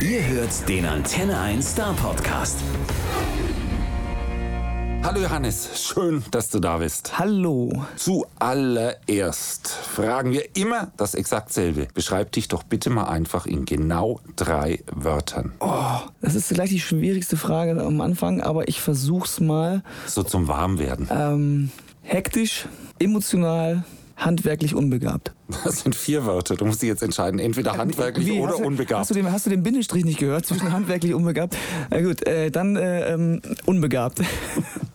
Ihr hört den Antenne 1 Star Podcast. Hallo Johannes, schön, dass du da bist. Hallo. Zuallererst fragen wir immer das exakt selbe. Beschreib dich doch bitte mal einfach in genau drei Wörtern. Oh, das ist gleich die schwierigste Frage am Anfang, aber ich versuch's mal. So zum Warmwerden. Ähm, hektisch, emotional, handwerklich unbegabt. Das sind vier Wörter. Du musst dich jetzt entscheiden, entweder handwerklich Wie, oder hast du, unbegabt. Hast du, den, hast du den Bindestrich nicht gehört zwischen handwerklich und unbegabt? Na gut, äh, dann äh, ähm, unbegabt.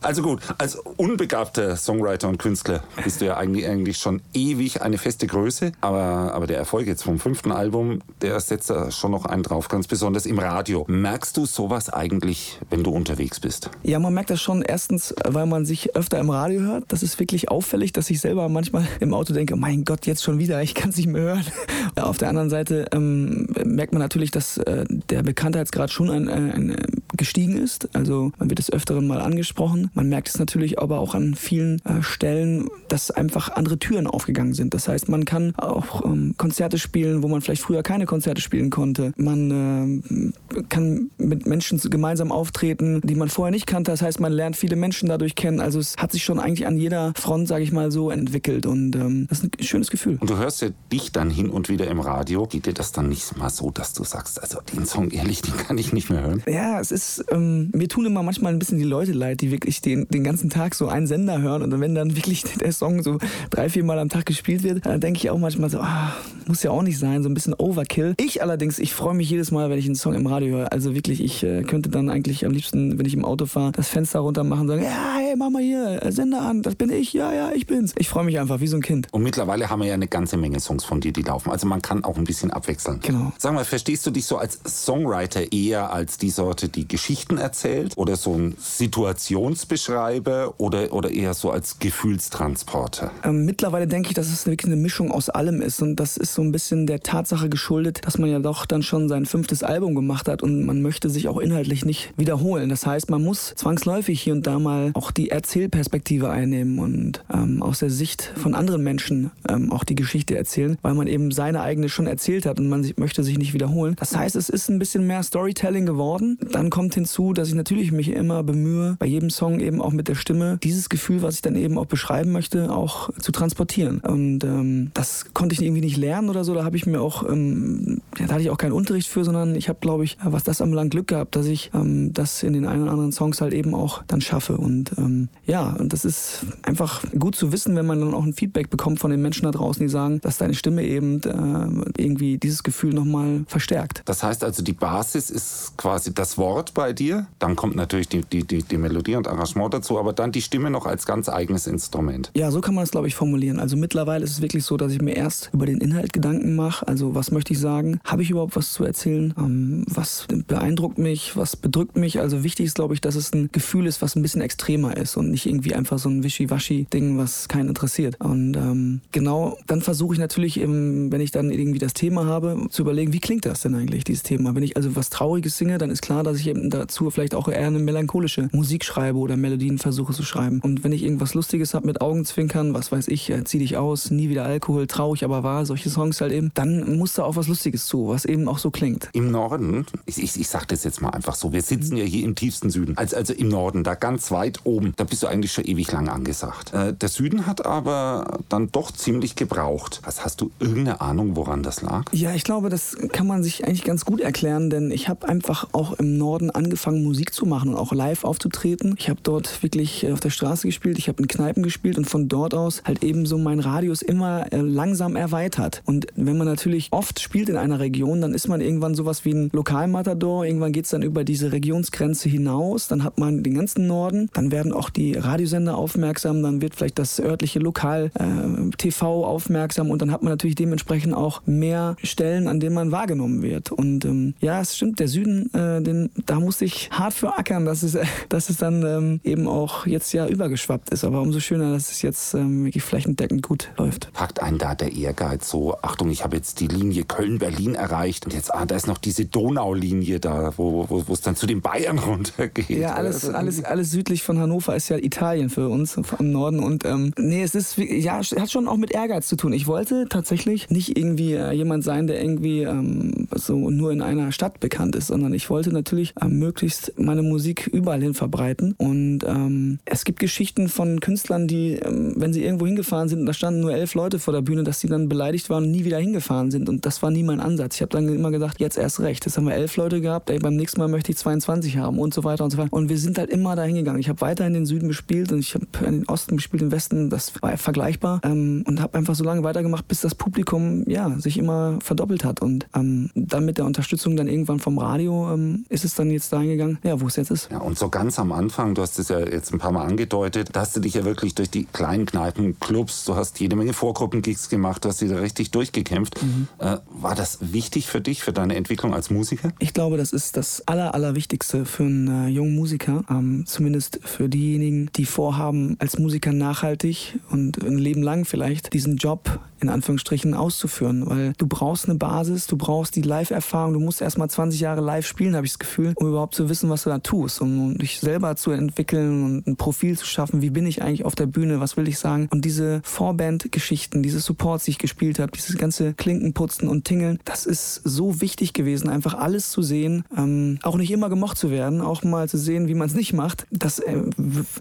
Also gut, als unbegabter Songwriter und Künstler bist du ja eigentlich, eigentlich schon ewig eine feste Größe. Aber, aber der Erfolg jetzt vom fünften Album, der setzt da schon noch einen drauf, ganz besonders im Radio. Merkst du sowas eigentlich, wenn du unterwegs bist? Ja, man merkt das schon erstens, weil man sich öfter im Radio hört. Das ist wirklich auffällig, dass ich selber manchmal im Auto denke, mein Gott, jetzt schon wieder, ich kann es nicht mehr hören. Auf der anderen Seite ähm, merkt man natürlich, dass äh, der Bekanntheitsgrad schon ein, ein, ein gestiegen ist. Also man wird des Öfteren mal angesprochen. Man merkt es natürlich aber auch an vielen äh, Stellen, dass einfach andere Türen aufgegangen sind. Das heißt, man kann auch ähm, Konzerte spielen, wo man vielleicht früher keine Konzerte spielen konnte. Man äh, kann mit Menschen gemeinsam auftreten, die man vorher nicht kannte. Das heißt, man lernt viele Menschen dadurch kennen. Also es hat sich schon eigentlich an jeder Front, sage ich mal so, entwickelt. Und ähm, das ist ein schönes Gefühl. Und du hörst ja dich dann hin und wieder im Radio. Geht dir das dann nicht mal so, dass du sagst, also den Song ehrlich, den kann ich nicht mehr hören? Ja, es ist, ähm, mir tun immer manchmal ein bisschen die Leute leid, die wirklich den, den ganzen Tag so einen Sender hören und wenn dann wirklich der Song so drei, vier Mal am Tag gespielt wird, dann denke ich auch manchmal so, ah, muss ja auch nicht sein, so ein bisschen Overkill. Ich allerdings, ich freue mich jedes Mal, wenn ich einen Song im Radio höre. Also wirklich, ich äh, könnte dann eigentlich am liebsten, wenn ich im Auto fahre, das Fenster runter machen und sagen, ja, hey, mach mal hier, äh, Sender an, das bin ich, ja, ja, ich bin's. Ich freue mich einfach wie so ein Kind. Und mittlerweile haben wir ja eine ganze Menge Songs von dir, die laufen. Also man kann auch ein bisschen abwechseln. Genau. Sag mal, verstehst du dich so als Songwriter eher als die Sorte, die Geschichten erzählt? Oder so ein Situationsbeschreiber? Oder, oder eher so als Gefühlstransporter? Ähm, mittlerweile denke ich, dass es wirklich eine Mischung aus allem ist. Und das ist so ein bisschen der Tatsache geschuldet, dass man ja doch dann schon sein fünftes Album gemacht hat und man möchte sich auch inhaltlich nicht wiederholen. Das heißt, man muss zwangsläufig hier und da mal auch die Erzählperspektive einnehmen und ähm, aus der Sicht von anderen Menschen ähm, auch die Geschichte erzählen, weil man eben seine eigene schon erzählt hat und man sich, möchte sich nicht wiederholen. Das heißt, es ist ein bisschen mehr Storytelling geworden. Dann kommt hinzu, dass ich natürlich mich immer bemühe, bei jedem Song eben auch mit der Stimme dieses Gefühl, was ich dann eben auch beschreiben möchte, auch zu transportieren. Und ähm, das konnte ich irgendwie nicht lernen oder so. Da habe ich mir auch, ähm, ja, da hatte ich auch keinen Unterricht für, sondern ich habe, glaube ich, was das anbelangt, Glück gehabt, dass ich ähm, das in den ein oder anderen Songs halt eben auch dann schaffe. Und ähm, ja, und das ist einfach gut zu wissen, wenn man dann auch ein Feedback bekommt von den Menschen da draußen, die sagen, dass deine Stimme eben äh, irgendwie dieses Gefühl nochmal verstärkt. Das heißt also, die Basis ist quasi das Wort bei dir. Dann kommt natürlich die, die, die, die Melodie und Arrangement dazu, aber dann die Stimme noch als ganz eigenes Instrument. Ja, so kann man es, glaube ich, formulieren. Also mittlerweile ist es wirklich so, dass ich mir erst über den Inhalt Gedanken mache. Also was möchte ich sagen? Habe ich überhaupt was zu erzählen? Ähm, was beeindruckt mich? Was bedrückt mich? Also wichtig ist, glaube ich, dass es ein Gefühl ist, was ein bisschen extremer ist und nicht irgendwie einfach so ein Wischiwaschi-Ding, was keinen interessiert. Und ähm, genau, dann versuche ich natürlich, eben, wenn ich dann irgendwie das Thema habe, zu überlegen, wie klingt das denn eigentlich, dieses Thema? Wenn ich also was Trauriges singe, dann ist klar, dass ich eben dazu vielleicht auch eher eine melancholische Musik schreibe oder Melodien versuche zu schreiben. Und wenn ich irgendwas Lustiges habe mit Augenzwinkern, was weiß ich, äh, zieh dich aus, nie wieder Alkohol, traurig aber wahr, solche Songs halt eben, dann muss da auch was Lustiges zu, was eben auch so klingt. Im Norden, ich, ich, ich sag das jetzt mal einfach so, wir sitzen ja hier im tiefsten Süden, also, also im Norden, da ganz weit oben, da bist du eigentlich schon ewig lang angesagt. Äh, der Süden hat aber dann doch ziemlich gebraucht. Was hast du irgendeine Ahnung, woran das lag? Ja, ich glaube, das kann man sich eigentlich ganz gut erklären, denn ich habe einfach auch im Norden angefangen, Musik zu machen und auch live aufzutreten. Ich habe dort wirklich äh, auf der Straße gespielt, ich habe in Kneipen gespielt und von dort aus halt eben so mein Radius immer äh, langsam erweitert. Und wenn man natürlich oft spielt in einer Region, dann ist man irgendwann sowas wie ein Lokalmatador. Irgendwann geht es dann über diese Regionsgrenze hinaus. Dann hat man den ganzen Norden. Dann werden auch die Radiosender aufmerksam. Dann wird vielleicht das örtliche Lokal äh, TV aufmerksam. Und dann hat man natürlich dementsprechend auch mehr Stellen, an denen man wahrgenommen wird. Und ähm, ja, es stimmt, der Süden, äh, den, da da musste ich hart für ackern, dass es, dass es dann ähm, eben auch jetzt ja übergeschwappt ist. Aber umso schöner, dass es jetzt ähm, wirklich flächendeckend gut läuft. Packt einen da der Ehrgeiz so, Achtung, ich habe jetzt die Linie Köln-Berlin erreicht und jetzt, ah, da ist noch diese Donaulinie da, wo, wo, wo es dann zu den Bayern runtergeht. Ja, alles, alles, alles südlich von Hannover ist ja Italien für uns im Norden. Und ähm, nee, es ist, ja, hat schon auch mit Ehrgeiz zu tun. Ich wollte tatsächlich nicht irgendwie äh, jemand sein, der irgendwie ähm, so nur in einer Stadt bekannt ist, sondern ich wollte natürlich äh, möglichst meine Musik überall hin verbreiten. Und ähm, es gibt Geschichten von Künstlern, die, ähm, wenn sie irgendwo hingefahren sind und da standen nur elf Leute vor der Bühne, dass sie dann beleidigt waren und nie wieder hingefahren sind. Und das war nie mein Ansatz. Ich habe dann immer gesagt, jetzt erst recht. Jetzt haben wir elf Leute gehabt, ey, beim nächsten Mal möchte ich 22 haben und so weiter und so weiter. Und wir sind halt immer dahin gegangen. Ich habe weiter in den Süden gespielt und ich habe in den Osten gespielt, im Westen, das war vergleichbar. Ähm, und habe einfach so lange weitergemacht, bis das Publikum ja sich immer verdoppelt hat. Und ähm, dann mit der Unterstützung dann irgendwann vom Radio ähm, ist es dann jetzt dahin gegangen, ja, wo es jetzt ist. Ja, und so ganz am Anfang, du hast es ja jetzt ein paar Mal angedeutet, da hast du dich ja wirklich durch die kleinen Kneipen, Clubs, du hast jede Menge Vorgruppengigs gemacht, du hast dich da richtig durchgekämpft. Mhm. Äh, war das wichtig für dich, für deine Entwicklung als Musiker? Ich glaube, das ist das Aller, Allerwichtigste für einen äh, jungen Musiker, ähm, zumindest für diejenigen, die vorhaben, als Musiker nachhaltig und ein Leben lang vielleicht diesen Job in Anführungsstrichen auszuführen, weil du brauchst eine Basis, du brauchst die Live-Erfahrung, du musst erst mal 20 Jahre live spielen, habe ich das Gefühl, um überhaupt zu wissen, was du da tust, um dich selber zu entwickeln und ein Profil zu schaffen, wie bin ich eigentlich auf der Bühne, was will ich sagen? Und diese Vorband-Geschichten, diese Supports, die ich gespielt habe, dieses ganze Klinkenputzen und Tingeln, das ist so wichtig gewesen, einfach alles zu sehen, ähm, auch nicht immer gemocht zu werden, auch mal zu sehen, wie man es nicht macht, das äh,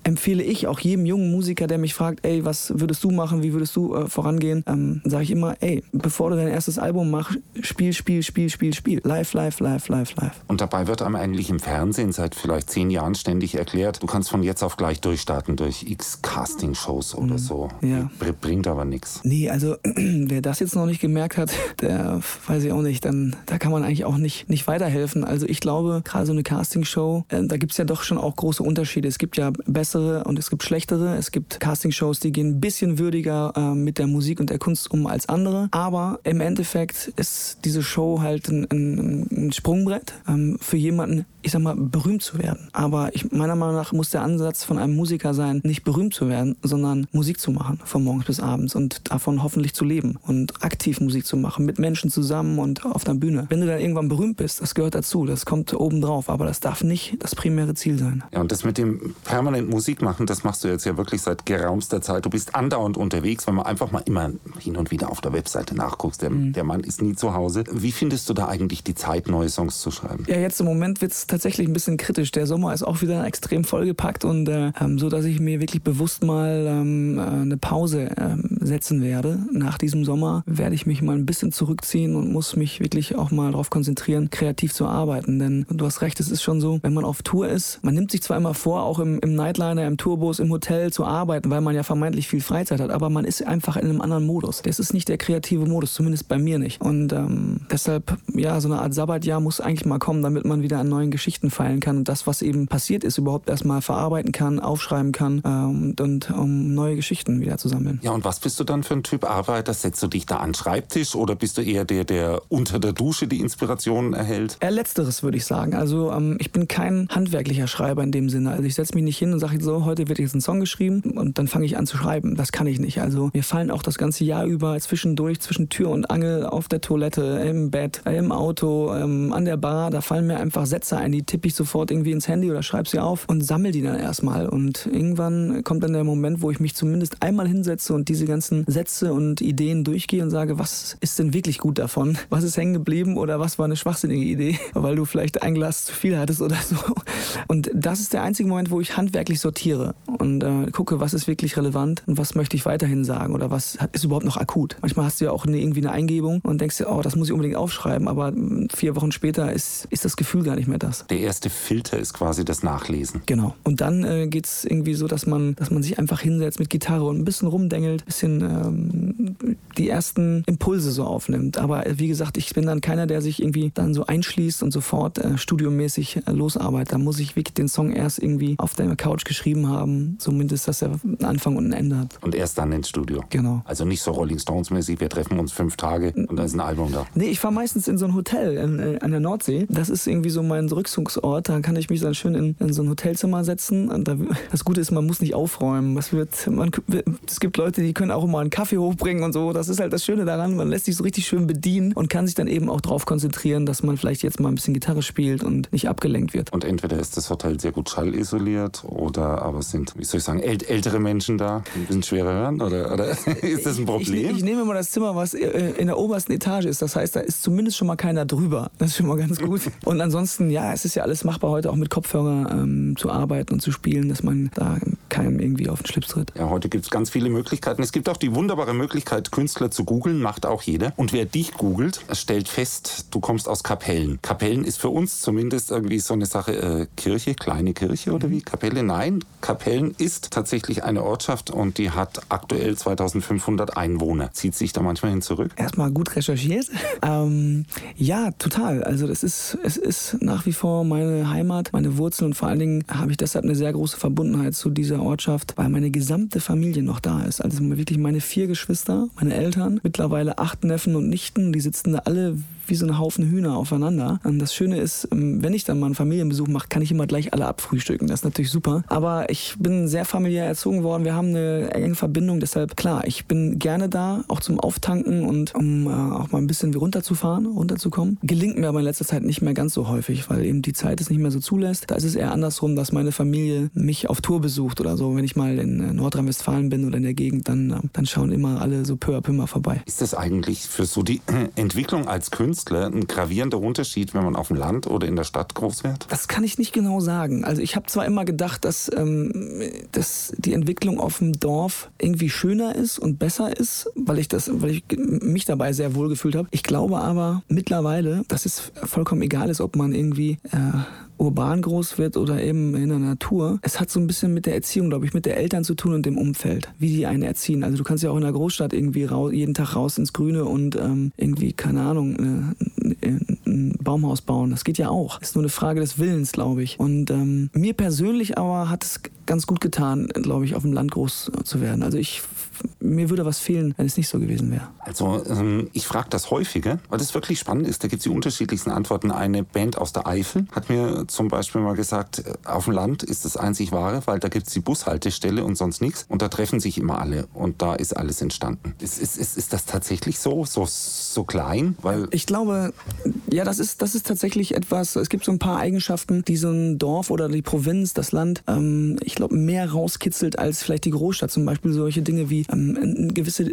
empfehle ich auch jedem jungen Musiker, der mich fragt, ey, was würdest du machen, wie würdest du äh, vorangehen, ähm, sage ich immer, ey, bevor du dein erstes Album machst, spiel, spiel, spiel, spiel, spiel. Live, live, live, live, live. Und dabei wird einem eigentlich im Fernsehen seit vielleicht zehn Jahren ständig erklärt, du kannst von jetzt auf gleich durchstarten durch x Casting-Shows oder mhm. so. Ja. Bringt aber nichts. Nee, also wer das jetzt noch nicht gemerkt hat, der weiß ich auch nicht, dann da kann man eigentlich auch nicht, nicht weiterhelfen. Also ich glaube, gerade so eine Casting-Show, äh, da gibt es ja doch schon auch große Unterschiede. Es gibt ja bessere und es gibt schlechtere. Es gibt Casting-Shows, die gehen ein bisschen würdiger äh, mit der Musik und der Kunst um als andere. Aber im Endeffekt ist diese Show halt ein, ein, ein Sprungbrett ähm, für jemanden, ich sag mal, berühmt zu werden. Aber ich, meiner Meinung nach muss der Ansatz von einem Musiker sein, nicht berühmt zu werden, sondern Musik zu machen, von morgens bis abends und davon hoffentlich zu leben und aktiv Musik zu machen, mit Menschen zusammen und auf der Bühne. Wenn du dann irgendwann berühmt bist, das gehört dazu, das kommt obendrauf, aber das darf nicht das primäre Ziel sein. Ja, und das mit dem permanent Musik machen, das machst du jetzt ja wirklich seit gerauster Zeit. Du bist andauernd unterwegs, wenn man einfach mal immer hin und wieder auf der Webseite nachguckst. Der, mhm. der Mann ist nie zu Hause. Wie findest du da eigentlich die Zeit, neue Songs zu schreiben? Ja, jetzt im Moment wird es tatsächlich ein bisschen kritisch. Der Sommer ist auch wieder extrem vollgepackt und äh, ähm, so, dass ich mir wirklich bewusst mal ähm, äh, eine Pause ähm, setzen werde. Nach diesem Sommer werde ich mich mal ein bisschen zurückziehen und muss mich wirklich auch mal darauf konzentrieren, kreativ zu arbeiten. Denn du hast recht, es ist schon so, wenn man auf Tour ist, man nimmt sich zwar immer vor, auch im, im Nightliner, im Tourbus, im Hotel zu arbeiten, weil man ja vermeintlich viel Freizeit hat, aber man ist einfach in einem anderen Modus. Das ist nicht der kreative Modus, zumindest bei mir nicht. Und ähm, deshalb, ja, so eine Art Sabbatjahr muss eigentlich mal kommen, damit man wieder an neuen Geschichten feilen kann und das, was eben passiert ist, überhaupt erstmal verarbeiten kann, aufschreiben kann ähm, und um neue Geschichten wieder zu sammeln. Ja, und was bist du dann für ein Typ Arbeiter? Setzt du dich da an den Schreibtisch oder bist du eher der, der unter der Dusche die Inspirationen erhält? Eher letzteres würde ich sagen. Also ähm, ich bin kein handwerklicher Schreiber in dem Sinne. Also ich setze mich nicht hin und sage so, heute wird jetzt ein Song geschrieben und dann fange ich an zu schreiben. Das kann ich nicht. Also mir fallen auch das ganze Jahr über zwischendurch, zwischen Tür und Angel, auf der Toilette, im Bett, im Auto, ähm, an der Bar, da fallen mir einfach Sätze ein, die tippe ich sofort irgendwie ins Handy oder schreibe sie auf und sammle die dann erstmal. Und irgendwann kommt dann der Moment, wo ich mich zumindest einmal hinsetze und diese ganzen Sätze und Ideen durchgehe und sage, was ist denn wirklich gut davon? Was ist hängen geblieben oder was war eine schwachsinnige Idee, weil du vielleicht ein Glas zu viel hattest oder so. Und das ist der einzige Moment, wo ich handwerklich sortiere und äh, gucke, was ist wirklich relevant und was möchte ich weiterhin sagen oder was ist überhaupt noch akut. Manchmal hast du ja auch eine, irgendwie eine Eingebung und denkst dir, oh, das muss ich unbedingt aufschreiben, aber vier Wochen später ist, ist das Gefühl gar nicht mehr das. Der erste Filter ist quasi das Nachlesen. Genau. Und dann äh, geht es irgendwie so, dass man, dass man sich einfach hinsetzt mit Gitarre und ein bisschen rumdengelt, ein bisschen ähm, die ersten Impulse so aufnimmt. Aber äh, wie gesagt, ich bin dann keiner, der sich irgendwie dann so einschließt und sofort äh, studiomäßig äh, losarbeitet. Da muss ich wirklich den Song erst irgendwie auf der Couch geschrieben haben, zumindest, dass er einen Anfang und ein Ende hat. Und erst dann ins Studio. Genau. Also nicht so Rolling Stones mäßig, wir treffen uns fünf Tage und da ist ein Album da. Nee, ich fahre meistens in so ein Hotel in, äh, an der Nordsee. Das ist irgendwie so mein Rückzugsort. Da kann ich mich dann schön in, in so ein Hotelzimmer setzen. Und da, das Gute ist, man muss nicht aufräumen. Was wird, man, es gibt Leute, die können auch immer einen Kaffee hochbringen und so. Das ist halt das Schöne daran. Man lässt sich so richtig schön bedienen und kann sich dann eben auch darauf konzentrieren, dass man vielleicht jetzt mal ein bisschen Gitarre spielt und nicht abgelenkt wird. Und entweder ist das Hotel sehr gut schallisoliert oder aber sind, wie soll ich sagen, äl ältere Menschen da, die ein bisschen schwerer hören? Oder, oder ist das ein Problem? Ich, ich, nehme mal das Zimmer, was äh, in der obersten Etage ist. Das heißt, da ist zumindest schon mal keiner drüber. Das ist schon mal ganz gut. Und ansonsten, ja, es ist ja alles machbar heute auch mit Kopfhörer ähm, zu arbeiten und zu spielen, dass man da keinem irgendwie auf den Schlips tritt. Ja, heute gibt es ganz viele Möglichkeiten. Es gibt auch die wunderbare Möglichkeit, Künstler zu googeln, macht auch jeder. Und wer dich googelt, stellt fest, du kommst aus Kapellen. Kapellen ist für uns zumindest irgendwie so eine Sache, äh, Kirche, kleine Kirche oder wie? Kapelle? Nein, Kapellen ist tatsächlich eine Ortschaft und die hat aktuell 2500 Einwohner. Zieht sich da manchmal hin zurück? Erstmal gut recherchiert. ähm, ja, total. Also das ist, es ist nach wie vor meine Heimat, meine Wurzeln und vor allen Dingen habe ich deshalb eine sehr große Verbundenheit zu dieser Ortschaft, weil meine gesamte Familie noch da ist. Also wirklich meine vier Geschwister, meine Eltern, mittlerweile acht Neffen und Nichten, die sitzen da alle wie so ein Haufen Hühner aufeinander. Und das Schöne ist, ähm, wenn ich dann mal einen Familienbesuch mache, kann ich immer gleich alle abfrühstücken. Das ist natürlich super. Aber ich bin sehr familiär erzogen worden. Wir haben eine enge Verbindung. Deshalb, klar, ich bin gerne da, auch zum Auftanken und um äh, auch mal ein bisschen runterzufahren, runterzukommen. Gelingt mir aber in letzter Zeit nicht mehr ganz so häufig, weil eben die Zeit es nicht mehr so zulässt. Da ist es eher andersrum, dass meine Familie mich auf Tour besucht oder so. Wenn ich mal in äh, Nordrhein-Westfalen bin oder in der Gegend, dann, äh, dann schauen immer alle so peu à peu mal vorbei. Ist das eigentlich für so die Entwicklung als Künstler Künstler ein gravierender Unterschied, wenn man auf dem Land oder in der Stadt groß wird? Das kann ich nicht genau sagen. Also ich habe zwar immer gedacht, dass, ähm, dass die Entwicklung auf dem Dorf irgendwie schöner ist und besser ist, weil ich, das, weil ich mich dabei sehr wohl gefühlt habe. Ich glaube aber mittlerweile, dass es vollkommen egal ist, ob man irgendwie äh, urban groß wird oder eben in der Natur. Es hat so ein bisschen mit der Erziehung, glaube ich, mit der Eltern zu tun und dem Umfeld, wie die einen erziehen. Also du kannst ja auch in der Großstadt irgendwie raus, jeden Tag raus ins Grüne und ähm, irgendwie, keine Ahnung, äh, ein Baumhaus bauen. Das geht ja auch. Ist nur eine Frage des Willens, glaube ich. Und ähm, mir persönlich aber hat es ganz gut getan, glaube ich, auf dem Land groß zu werden. Also ich mir würde was fehlen, wenn es nicht so gewesen wäre. Also ähm, ich frage das häufiger, weil das wirklich spannend ist. Da gibt es die unterschiedlichsten Antworten. Eine Band aus der Eifel hat mir zum Beispiel mal gesagt, äh, auf dem Land ist das einzig wahre, weil da gibt es die Bushaltestelle und sonst nichts. Und da treffen sich immer alle. Und da ist alles entstanden. Ist, ist, ist, ist das tatsächlich so, so, so klein? Weil ich glaube, ja, das ist, das ist tatsächlich etwas, es gibt so ein paar Eigenschaften, die so ein Dorf oder die Provinz, das Land, ähm, ich glaube, mehr rauskitzelt als vielleicht die Großstadt. Zum Beispiel solche Dinge wie ähm, gewisse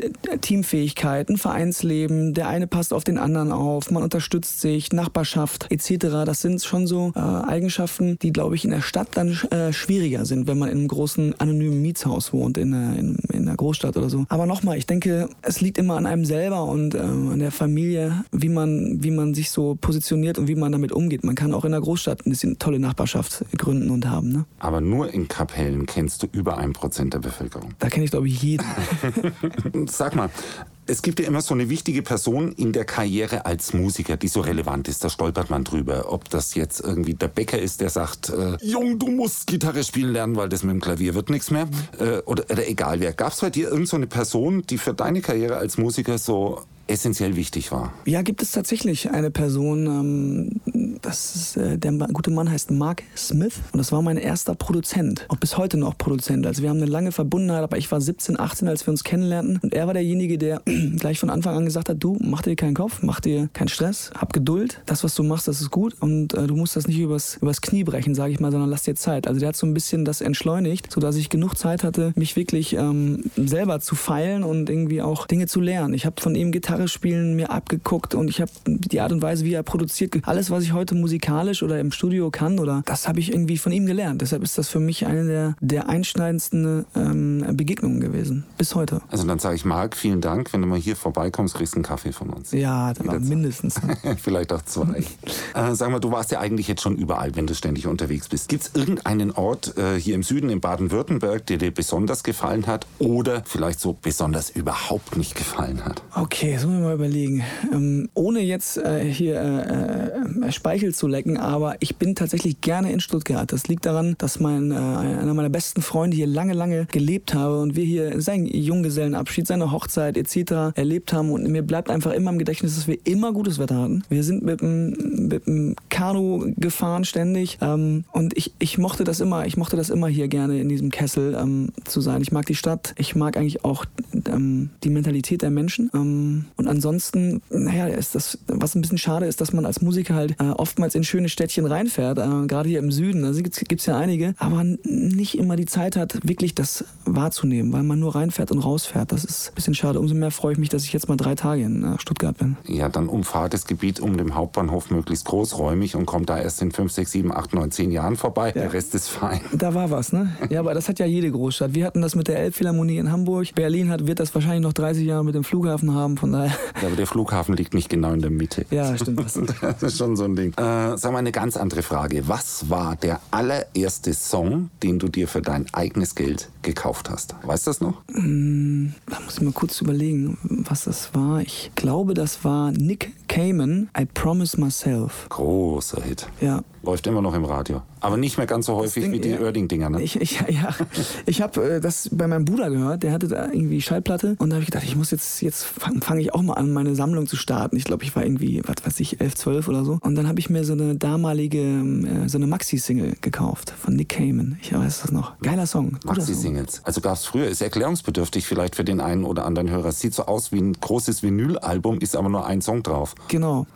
Teamfähigkeit, ein Vereinsleben, der eine passt auf den anderen auf, man unterstützt sich, Nachbarschaft etc. Das sind schon so äh, Eigenschaften, die, glaube ich, in der Stadt dann äh, schwieriger sind, wenn man in einem großen anonymen Mietshaus wohnt, in einer, in, in einer Großstadt oder so. Aber nochmal, ich denke, es liegt immer an einem selber und äh, an der Familie, wie man, wie man sich so positioniert und wie man damit umgeht. Man kann auch in der Großstadt eine tolle Nachbarschaft gründen und haben. Ne? Aber nur in Kapellen kennst du über ein Prozent der Bevölkerung. Da kenne ich, glaube ich, jeden. Sag mal, es gibt ja immer so eine wichtige Person in der Karriere als Musiker, die so relevant ist. Da stolpert man drüber. Ob das jetzt irgendwie der Bäcker ist, der sagt, äh, Jung, du musst Gitarre spielen lernen, weil das mit dem Klavier wird nichts mehr. Äh, oder, oder egal wer. Gab es bei dir irgendeine so Person, die für deine Karriere als Musiker so essentiell wichtig war? Ja, gibt es tatsächlich eine Person, ähm, das ist, äh, der gute Mann heißt Mark Smith und das war mein erster Produzent, auch bis heute noch Produzent. Also wir haben eine lange Verbundenheit, aber ich war 17, 18, als wir uns kennenlernten und er war derjenige, der gleich von Anfang an gesagt hat, du, mach dir keinen Kopf, mach dir keinen Stress, hab Geduld, das, was du machst, das ist gut und äh, du musst das nicht übers, übers Knie brechen, sage ich mal, sondern lass dir Zeit. Also der hat so ein bisschen das entschleunigt, sodass ich genug Zeit hatte, mich wirklich ähm, selber zu feilen und irgendwie auch Dinge zu lernen. Ich habe von ihm Gitarre spielen mir abgeguckt und ich habe die Art und Weise, wie er produziert, alles, was ich heute musikalisch oder im Studio kann oder das habe ich irgendwie von ihm gelernt. Deshalb ist das für mich eine der, der einschneidendsten ähm, Begegnungen gewesen. Bis heute. Also dann sage ich Marc, vielen Dank. Wenn du mal hier vorbeikommst, kriegst du einen Kaffee von uns. Ja, mindestens. Vielleicht auch zwei. äh, sag mal, du warst ja eigentlich jetzt schon überall, wenn du ständig unterwegs bist. Gibt es irgendeinen Ort äh, hier im Süden, in Baden-Württemberg, der dir besonders gefallen hat oder vielleicht so besonders überhaupt nicht gefallen hat? Okay, müssen wir mal überlegen. Ähm, ohne jetzt äh, hier äh, äh, Speichel zu lecken, aber ich bin tatsächlich gerne in Stuttgart. Das liegt daran, dass mein, äh, einer meiner besten Freunde hier lange, lange gelebt habe und wir hier seinen Junggesellenabschied, seine Hochzeit etc. erlebt haben und mir bleibt einfach immer im Gedächtnis, dass wir immer gutes Wetter hatten. Wir sind mit dem, mit dem Kanu gefahren ständig ähm, und ich, ich mochte das immer, ich mochte das immer hier gerne in diesem Kessel ähm, zu sein. Ich mag die Stadt, ich mag eigentlich auch ähm, die Mentalität der Menschen ähm, und ansonsten, naja, ist das, was ein bisschen schade ist, dass man als Musiker halt äh, oftmals in schöne Städtchen reinfährt, äh, gerade hier im Süden, da gibt es ja einige, aber nicht immer die Zeit hat, wirklich das wahrzunehmen, weil man nur reinfährt und rausfährt. Das ist ein bisschen schade. Umso mehr freue ich mich, dass ich jetzt mal drei Tage in äh, Stuttgart bin. Ja, dann umfahrt das Gebiet um den Hauptbahnhof möglichst großräumig und kommt da erst in 5, 6, 7, 8, 9, 10 Jahren vorbei. Ja. Der Rest ist fein. Da war was, ne? Ja, aber das hat ja jede Großstadt. Wir hatten das mit der Elbphilharmonie in Hamburg. Berlin hat, wird das wahrscheinlich noch 30 Jahre mit dem Flughafen haben, von daher. Ja, aber der Flughafen liegt nicht genau in der Mitte. Ja, stimmt. das ist schon so ein Ding. Äh, sag mal eine ganz andere Frage. Was war der allererste Song, den du dir für dein eigenes Geld gekauft hast? Weißt du das noch? Mm, da muss ich mal kurz überlegen, was das war. Ich glaube, das war Nick Cayman, I Promise Myself. Großer Hit. Ja. Läuft immer noch im Radio. Aber nicht mehr ganz so häufig Ding, wie die ja. Oerding-Dinger, ne? Ich, ich, ja, ich habe äh, das bei meinem Bruder gehört, der hatte da irgendwie Schallplatte und da habe ich gedacht, ich muss jetzt, jetzt fange fang ich auch mal an, meine Sammlung zu starten. Ich glaube, ich war irgendwie, was weiß ich, 11, 12 oder so. Und dann habe ich mir so eine damalige, äh, so eine Maxi-Single gekauft von Nick Cayman. Ich weiß das noch. Geiler Song. Maxi-Singles. Also gab es früher, ist erklärungsbedürftig vielleicht für den einen oder anderen Hörer. Sieht so aus wie ein großes Vinyl-Album, ist aber nur ein Song drauf. Genau.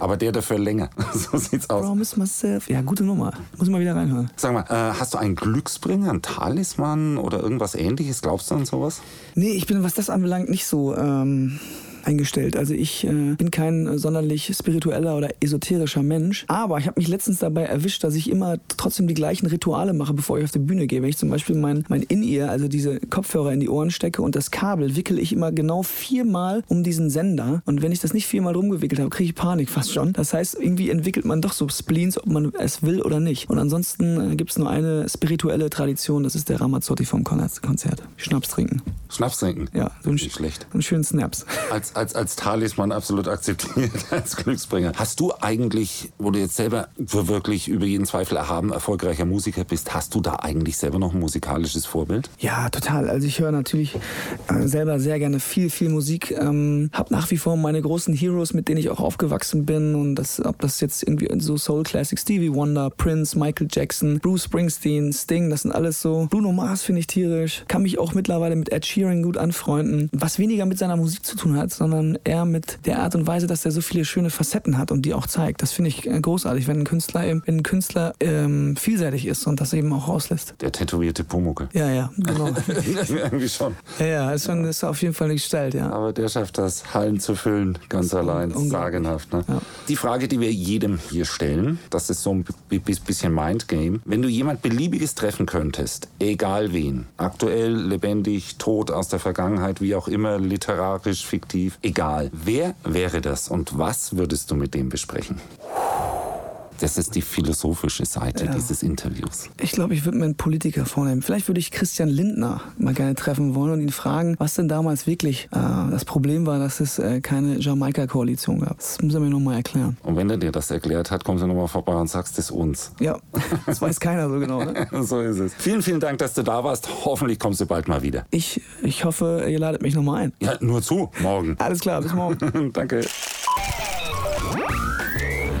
Aber der dafür länger. so sieht's aus. Promise myself. Ja, gute Nummer. Muss ich mal wieder reinhören. Sag mal, äh, hast du einen Glücksbringer, einen Talisman oder irgendwas ähnliches? Glaubst du an sowas? Nee, ich bin, was das anbelangt, nicht so. Ähm eingestellt. Also ich äh, bin kein sonderlich spiritueller oder esoterischer Mensch, aber ich habe mich letztens dabei erwischt, dass ich immer trotzdem die gleichen Rituale mache, bevor ich auf die Bühne gehe. Wenn ich zum Beispiel mein, mein In-Ear, also diese Kopfhörer in die Ohren stecke und das Kabel wickel ich immer genau viermal um diesen Sender und wenn ich das nicht viermal rumgewickelt habe, kriege ich Panik fast schon. Das heißt, irgendwie entwickelt man doch so Spleens, ob man es will oder nicht. Und ansonsten äh, gibt es nur eine spirituelle Tradition, das ist der Ramazzotti vom Konzert. Schnaps trinken. Schnaps trinken? Ja, so ein, nicht schlecht. So einen schönen Snaps. Als als, als Talisman absolut akzeptiert, als Glücksbringer. Hast du eigentlich, wo du jetzt selber für wirklich über jeden Zweifel erhaben erfolgreicher Musiker bist, hast du da eigentlich selber noch ein musikalisches Vorbild? Ja, total. Also ich höre natürlich äh, selber sehr gerne viel, viel Musik. Ähm, hab nach wie vor meine großen Heroes, mit denen ich auch aufgewachsen bin. Und das, ob das jetzt irgendwie so Soul Classics, Stevie Wonder, Prince, Michael Jackson, Bruce Springsteen, Sting, das sind alles so. Bruno Mars finde ich tierisch. Kann mich auch mittlerweile mit Ed Sheeran gut anfreunden. Was weniger mit seiner Musik zu tun hat, sondern eher mit der Art und Weise, dass er so viele schöne Facetten hat und die auch zeigt. Das finde ich äh, großartig, wenn ein Künstler, wenn ein Künstler ähm, vielseitig ist und das eben auch rauslässt. Der tätowierte Pumuckel. Ja, ja, genau. Irgendwie schon. Ja, ja, ist, schon, ist auf jeden Fall nicht gestellt, ja. Aber der schafft das, Hallen zu füllen, ganz allein. Sagenhaft. Ne? Ja. Die Frage, die wir jedem hier stellen, das ist so ein bisschen Mindgame. Wenn du jemand Beliebiges treffen könntest, egal wen, aktuell, lebendig, tot, aus der Vergangenheit, wie auch immer, literarisch, fiktiv, egal. Wer wäre das und was würdest du mit dem besprechen? Das ist die philosophische Seite ja. dieses Interviews. Ich glaube, ich würde mir einen Politiker vornehmen. Vielleicht würde ich Christian Lindner mal gerne treffen wollen und ihn fragen, was denn damals wirklich äh, das Problem war, dass es äh, keine Jamaika-Koalition gab. Das muss er mir nochmal erklären. Und wenn er dir das erklärt hat, kommst du nochmal vorbei und sagst es uns. Ja, das weiß keiner so genau. Ne? so ist es. Vielen, vielen Dank, dass du da warst. Hoffentlich kommst du bald mal wieder. Ich, ich hoffe, ihr ladet mich nochmal ein. Ja, nur zu. Morgen. Alles klar, bis morgen. Danke.